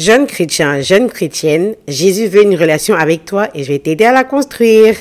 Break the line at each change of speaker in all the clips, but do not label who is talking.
Jeune chrétien, jeune chrétienne, Jésus veut une relation avec toi et je vais t'aider à la construire.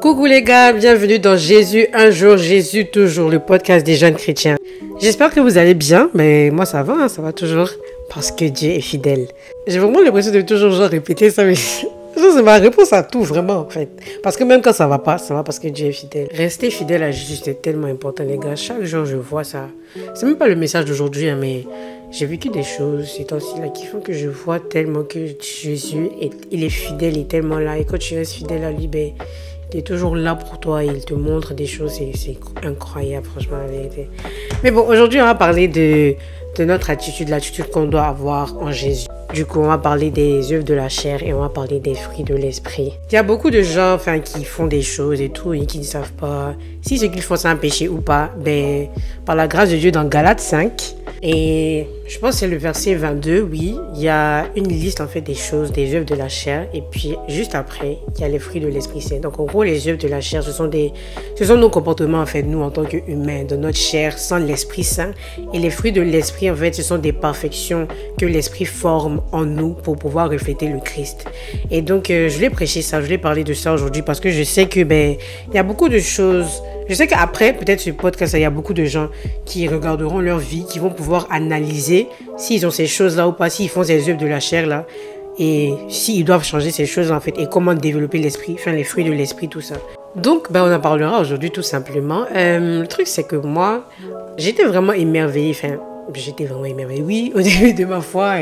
Coucou les gars, bienvenue dans Jésus un jour, Jésus toujours, le podcast des jeunes chrétiens. J'espère que vous allez bien, mais moi ça va, hein, ça va toujours, parce que Dieu est fidèle. J'ai vraiment l'impression de toujours répéter ça, mais c'est ma réponse à tout, vraiment, en fait. Parce que même quand ça va pas, ça va parce que Dieu est fidèle. Rester fidèle à Jésus, c'est tellement important, les gars. Chaque jour, je vois ça. C'est même pas le message d'aujourd'hui, hein, mais j'ai vécu des choses ces temps-ci là qui font que je vois tellement que Jésus, est, il est fidèle, il est tellement là. Et quand tu restes fidèle à lui, ben, il est toujours là pour toi. Il te montre des choses. C'est incroyable, franchement. Mais bon, aujourd'hui, on va parler de, de notre attitude, l'attitude qu'on doit avoir en Jésus. Du coup, on va parler des œuvres de la chair et on va parler des fruits de l'esprit. Il y a beaucoup de gens enfin, qui font des choses et tout et qui ne savent pas si ce qu'ils font c'est un péché ou pas. Ben, par la grâce de Dieu, dans Galates 5, et je pense que c'est le verset 22, oui, il y a une liste en fait des choses, des œuvres de la chair, et puis juste après, il y a les fruits de l'Esprit Saint. Donc en gros, les œuvres de la chair, ce sont des, ce sont nos comportements en fait, nous en tant qu'humains, de notre chair, sans l'Esprit Saint. Et les fruits de l'Esprit, en fait, ce sont des perfections que l'Esprit forme en nous pour pouvoir refléter le Christ. Et donc, euh, je voulais prêcher ça, je voulais parler de ça aujourd'hui parce que je sais que ben, il y a beaucoup de choses je sais qu'après, peut-être ce podcast, il y a beaucoup de gens qui regarderont leur vie, qui vont pouvoir analyser s'ils ont ces choses-là ou pas, s'ils font ces œuvres de la chair là, et s'ils doivent changer ces choses en fait, et comment développer l'esprit, enfin les fruits de l'esprit, tout ça. Donc, ben, on en parlera aujourd'hui tout simplement. Euh, le truc, c'est que moi, j'étais vraiment émerveillée, enfin, j'étais vraiment émerveillée. Oui, au début de ma foi,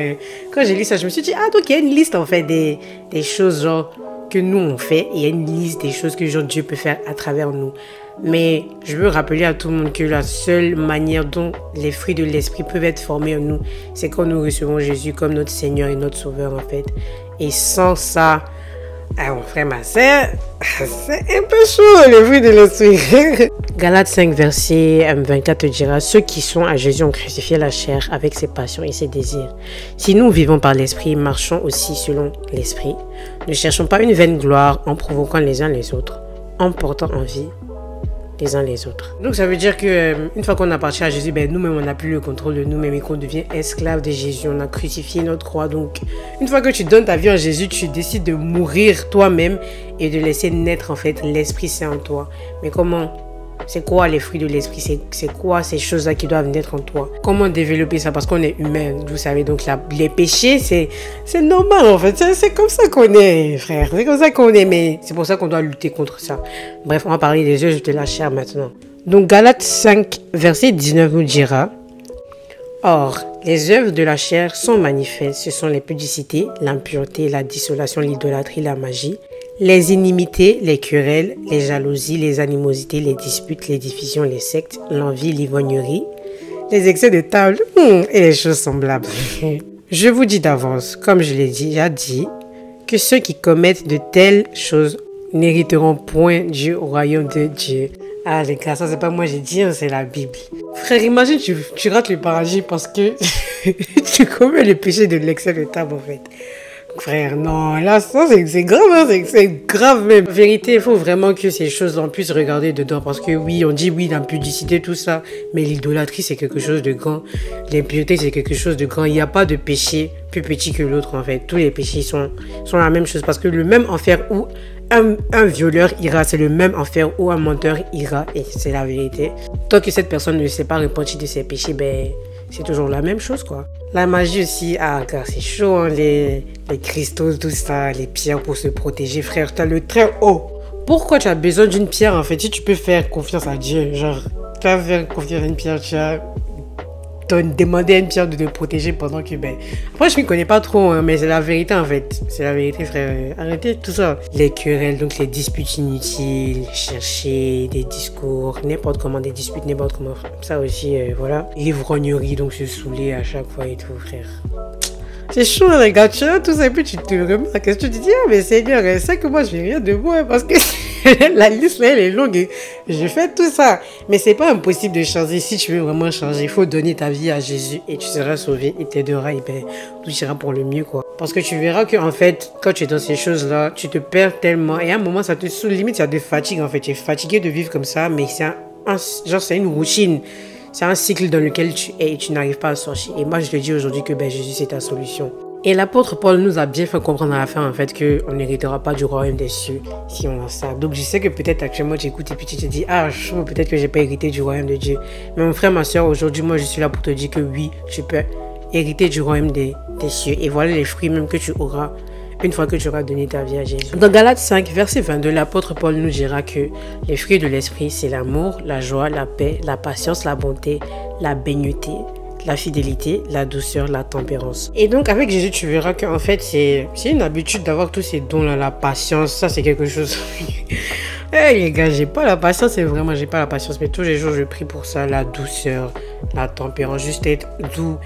quand j'ai lu ça, je me suis dit, ah, donc il y a une liste en fait des, des choses genre que nous on fait, et il y a une liste des choses que genre Dieu peut faire à travers nous. Mais je veux rappeler à tout le monde que la seule manière dont les fruits de l'esprit peuvent être formés en nous, c'est quand nous recevons Jésus comme notre Seigneur et notre Sauveur en fait. Et sans ça, ah, mon frère, ma soeur, c'est un peu chaud les fruits de l'esprit. Galates 5, verset 24 te dira Ceux qui sont à Jésus ont crucifié la chair avec ses passions et ses désirs. Si nous vivons par l'esprit, marchons aussi selon l'esprit. Ne cherchons pas une vaine gloire en provoquant les uns les autres, en portant en vie les uns les autres. Donc ça veut dire que euh, une fois qu'on appartient à Jésus, ben, nous-mêmes on n'a plus le contrôle de nous-mêmes et qu'on devient esclave de Jésus. On a crucifié notre croix. Donc une fois que tu donnes ta vie en Jésus, tu décides de mourir toi-même et de laisser naître en fait l'Esprit Saint en toi. Mais comment c'est quoi les fruits de l'esprit? C'est quoi ces choses-là qui doivent naître en toi? Comment développer ça? Parce qu'on est humain, vous savez. Donc les péchés, c'est normal en fait. C'est comme ça qu'on est, frère. C'est comme ça qu'on est. Mais c'est pour ça qu'on doit lutter contre ça. Bref, on va parler des œuvres de la chair maintenant. Donc Galates 5, verset 19 nous dira Or, les œuvres de la chair sont manifestes. Ce sont les pudicités, l'impureté, la dissolation, l'idolâtrie, la magie, les inimités, les querelles, les jalousies, les animosités, les disputes, les divisions, les sectes, l'envie, l'ivognerie, les excès de table hmm, et les choses semblables. je vous dis d'avance, comme je l'ai déjà dit, que ceux qui commettent de telles choses n'hériteront point du royaume de Dieu. Ah les gars, ça c'est pas moi j'ai dit, hein, c'est la Bible. Frère, imagine tu rates le paradis parce que tu commets le péché de l'excès de table en fait. Frère, non, là, ça, c'est grave, hein, c'est grave même. Vérité, il faut vraiment que ces choses en puissent regarder dedans. Parce que oui, on dit oui, l'impudicité, tout ça. Mais l'idolâtrie, c'est quelque chose de grand. L'impureté, c'est quelque chose de grand. Il n'y a pas de péché plus petit que l'autre, en fait. Tous les péchés sont, sont la même chose. Parce que le même enfer où un, un violeur ira, c'est le même enfer où un menteur ira. Et c'est la vérité. Tant que cette personne ne s'est pas repentie de ses péchés, ben c'est toujours la même chose, quoi. La magie aussi, ah, c'est chaud, hein, les, cristaux, tout ça, les pierres pour se protéger, frère. Tu le très haut. Pourquoi tu as besoin d'une pierre, en fait, si tu peux faire confiance à Dieu Genre, tu vas faire confiance à une pierre, tu as demander à une pierre de te protéger pendant que, ben, moi je m'y connais pas trop, hein, mais c'est la vérité en fait. C'est la vérité, frère. Arrêtez tout ça. Les querelles, donc les disputes inutiles, chercher des discours, n'importe comment, des disputes, n'importe comment. Ça aussi, euh, voilà. L'ivrognerie, donc se saouler à chaque fois et tout, frère. C'est chaud, les gars, tu vois, tout ça, et puis tu te remarques, que tu te dis, ah, mais Seigneur, c'est que moi, je fais rien de moi, parce que la liste, elle est longue. Je fais tout ça. Mais c'est pas impossible de changer. Si tu veux vraiment changer, il faut donner ta vie à Jésus et tu seras sauvé et t'aideras et ben, tout ira pour le mieux, quoi. Parce que tu verras que, en fait, quand tu es dans ces choses-là, tu te perds tellement. Et à un moment, ça te sous limite, il y a de fatigue, en fait. Tu es fatigué de vivre comme ça, mais c'est un, genre, c'est une routine. C'est un cycle dans lequel tu es et tu n'arrives pas à sortir. Et moi, je te dis aujourd'hui que ben, Jésus, c'est ta solution. Et l'apôtre Paul nous a bien fait comprendre à la fin, en fait, qu'on n'héritera pas du royaume des cieux si on a ça. Donc, je sais que peut-être actuellement, tu écoutes et puis tu te dis, ah, peut-être que j'ai pas hérité du royaume de Dieu. Mais mon frère, ma soeur, aujourd'hui, moi, je suis là pour te dire que oui, tu peux hériter du royaume des, des cieux. Et voilà les fruits même que tu auras une fois que tu auras donné ta vie à Jésus. Dans Galates 5, verset 22, l'apôtre Paul nous dira que les fruits de l'esprit, c'est l'amour, la joie, la paix, la patience, la bonté, la bénité, la fidélité, la douceur, la tempérance. Et donc avec Jésus, tu verras qu'en fait, c'est une habitude d'avoir tous ces dons-là, la patience, ça c'est quelque chose... Eh les gars, j'ai pas la patience, c'est vraiment, j'ai pas la patience, mais tous les jours je prie pour ça, la douceur, la tempérance, juste être doux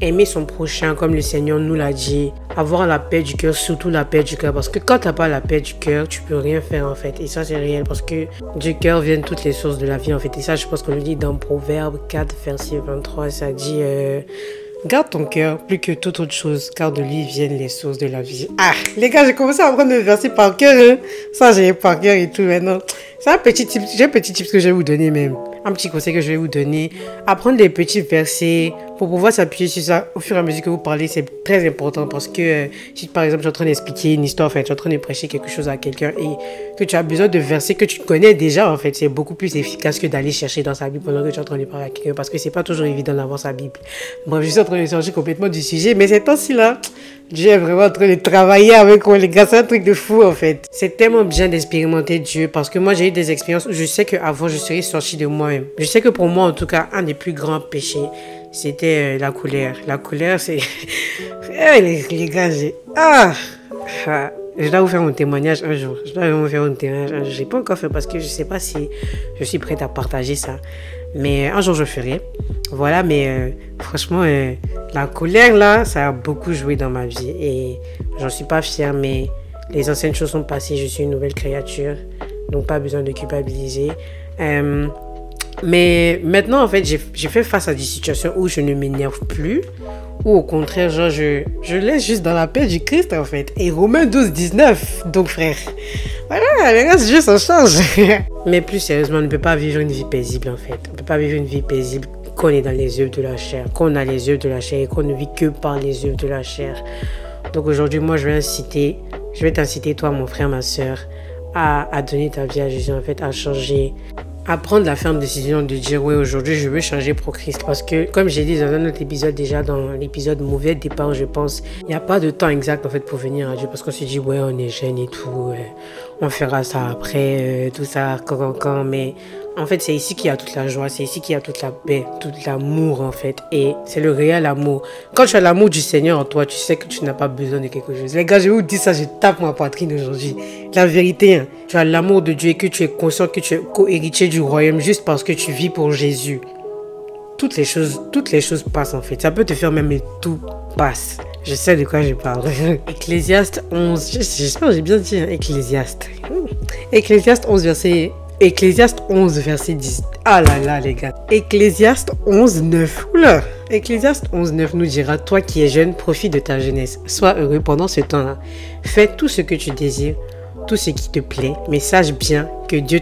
aimer son prochain comme le Seigneur nous l'a dit, avoir la paix du cœur, surtout la paix du cœur. Parce que quand tu n'as pas la paix du cœur, tu peux rien faire en fait. Et ça, c'est réel parce que du cœur viennent toutes les sources de la vie en fait. Et ça, je pense qu'on le dit dans Proverbe 4, verset 23. Ça dit euh, Garde ton cœur plus que toute autre chose, car de lui viennent les sources de la vie. Ah, les gars, j'ai commencé à apprendre le verset par cœur. Hein. Ça, j'ai par cœur et tout maintenant. C'est un petit tip, j'ai un petit tip que je vais vous donner même un petit conseil que je vais vous donner. Apprendre des petits versets pour pouvoir s'appuyer sur ça au fur et à mesure que vous parlez, c'est très important parce que euh, si par exemple tu es en train d'expliquer une histoire, enfin tu es en train de prêcher quelque chose à quelqu'un et que tu as besoin de versets que tu connais déjà en fait, c'est beaucoup plus efficace que d'aller chercher dans sa Bible pendant que tu es en train de parler à quelqu'un parce que c'est pas toujours évident d'avoir sa Bible. Bref, je suis en train de changer complètement du sujet, mais c'est temps-ci là, Dieu est vraiment en train de travailler avec moi les gars, c'est un truc de fou en fait. C'est tellement bien d'expérimenter Dieu parce que moi j'ai eu des expériences où je sais qu'avant je serais sorti de moi je sais que pour moi, en tout cas, un des plus grands péchés, c'était euh, la colère. La colère, c'est... Eh, les, gars, j'ai... Ah, ah, Je dois vous faire un témoignage un jour. Je dois vous faire un témoignage un jour. Je n'ai pas encore fait parce que je ne sais pas si je suis prête à partager ça. Mais un jour, je ferai. Voilà, mais euh, franchement, euh, la colère, là, ça a beaucoup joué dans ma vie. Et j'en suis pas fière, mais les anciennes choses sont passées. Je suis une nouvelle créature. Donc, pas besoin de culpabiliser. Mais maintenant, en fait, j'ai fait face à des situations où je ne m'énerve plus, ou au contraire, genre, je, je laisse juste dans la paix du Christ, en fait. Et Romains 12, 19, donc frère. Voilà, les gars, juste, ça change. Mais plus sérieusement, on ne peut pas vivre une vie paisible, en fait. On ne peut pas vivre une vie paisible qu'on est dans les œuvres de la chair, qu'on a les œuvres de la chair et qu'on ne vit que par les œuvres de la chair. Donc aujourd'hui, moi, je vais inciter, je vais t'inciter, toi, mon frère, ma soeur, à, à donner ta vie à Jésus, en fait, à changer à prendre la ferme décision de dire oui aujourd'hui je veux changer pour Christ parce que comme j'ai dit dans un autre épisode déjà dans l'épisode mauvais départ je pense il n'y a pas de temps exact en fait pour venir à Dieu. Parce qu'on se dit ouais on est jeune et tout on fera ça après euh, tout ça quand quand mais en fait, c'est ici qu'il y a toute la joie, c'est ici qu'il y a toute la paix, tout l'amour en fait. Et c'est le réel amour. Quand tu as l'amour du Seigneur en toi, tu sais que tu n'as pas besoin de quelque chose. Les gars, je vous dis ça, je tape ma poitrine aujourd'hui. La vérité, hein, tu as l'amour de Dieu et que tu es conscient que tu es co-héritier du royaume juste parce que tu vis pour Jésus. Toutes les choses, toutes les choses passent en fait. Ça peut te faire même, tout passe. Je sais de quoi je parle. Ecclésiaste 11, j'espère que j'ai bien dit, hein, Ecclésiaste. Ecclésiaste 11, verset Ecclésiaste 11, verset 10. Ah là là, les gars. Ecclésiaste 11, 9. Oula. Ecclésiaste 11, 9 nous dira Toi qui es jeune, profite de ta jeunesse. Sois heureux pendant ce temps-là. Fais tout ce que tu désires, tout ce qui te plaît, mais sache bien que Dieu,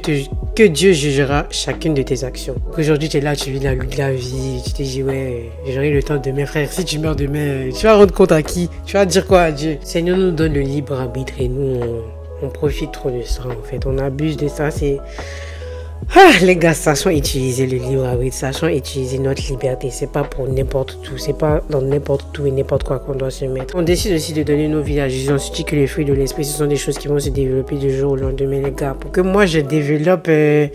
que Dieu jugera chacune de tes actions. Aujourd'hui, tu es là, tu vis la de la vie. Tu te dis Ouais, j'aurai le temps de mes frères. Si tu meurs demain, tu vas rendre compte à qui? Tu vas dire quoi à Dieu Seigneur nous donne le libre arbitre et nous, profite trop de ça en fait. On abuse de ça. C'est. Ah, les gars, sachant utiliser le libre arbitre, sachant utiliser notre liberté, c'est pas pour n'importe tout, c'est pas dans n'importe tout et n'importe quoi qu'on doit se mettre. On décide aussi de donner nos Jésus. On se dit que les fruits de l'esprit, ce sont des choses qui vont se développer du jour au lendemain, les gars. Pour que moi je développe. Euh,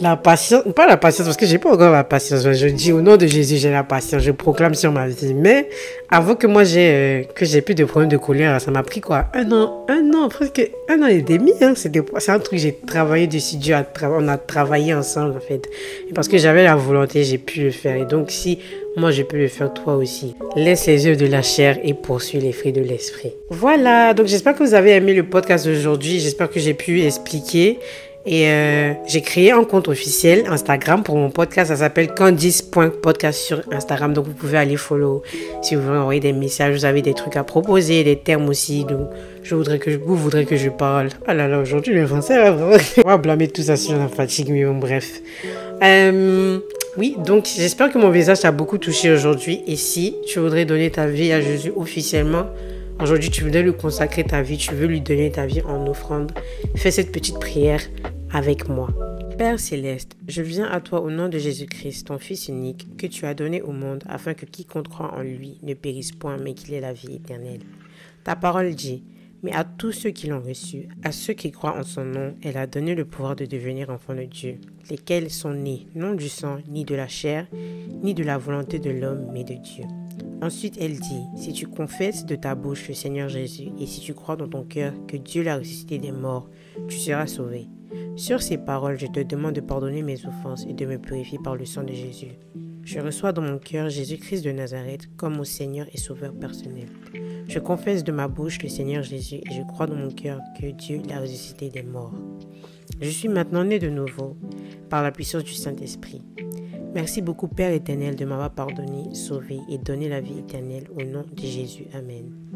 la patience, pas la patience, parce que j'ai pas encore la patience. Je dis au nom de Jésus, j'ai la patience. Je proclame sur ma vie. Mais avant que moi j'ai euh, j'ai plus de problèmes de colère, ça m'a pris quoi? Un an, un an, presque un an et demi. Hein. C'est un truc j'ai travaillé dessus. Dieu a on a travaillé ensemble en fait. Parce que j'avais la volonté, j'ai pu le faire. Et donc si moi je peux le faire toi aussi. Laisse les œuvres de la chair et poursuis les fruits de l'esprit. Voilà, donc j'espère que vous avez aimé le podcast d'aujourd'hui. J'espère que j'ai pu expliquer. Et euh, j'ai créé un compte officiel Instagram pour mon podcast. Ça s'appelle candice.podcast sur Instagram. Donc vous pouvez aller follow si vous voulez envoyer des messages. Vous avez des trucs à proposer, des termes aussi. Donc je voudrais que vous voudrez que je parle. Oh là là, aujourd'hui le français, vraiment. On va blâmer tout ça sur la fatigue, mais bon, bref. Euh, oui, donc j'espère que mon visage t'a beaucoup touché aujourd'hui. Et si tu voudrais donner ta vie à Jésus officiellement, aujourd'hui tu voudrais lui consacrer ta vie, tu veux lui donner ta vie en offrande, fais cette petite prière avec moi. Père céleste, je viens à toi au nom de Jésus-Christ, ton Fils unique, que tu as donné au monde afin que quiconque croit en lui ne périsse point, mais qu'il ait la vie éternelle. Ta parole dit, mais à tous ceux qui l'ont reçu, à ceux qui croient en son nom, elle a donné le pouvoir de devenir enfants de Dieu, lesquels sont nés non du sang, ni de la chair, ni de la volonté de l'homme, mais de Dieu. Ensuite, elle dit, si tu confesses de ta bouche le Seigneur Jésus, et si tu crois dans ton cœur que Dieu l'a ressuscité des morts, tu seras sauvé. Sur ces paroles, je te demande de pardonner mes offenses et de me purifier par le sang de Jésus. Je reçois dans mon cœur Jésus-Christ de Nazareth comme mon Seigneur et Sauveur personnel. Je confesse de ma bouche le Seigneur Jésus et je crois dans mon cœur que Dieu l'a ressuscité des morts. Je suis maintenant né de nouveau par la puissance du Saint-Esprit. Merci beaucoup Père éternel de m'avoir pardonné, sauvé et donné la vie éternelle au nom de Jésus. Amen.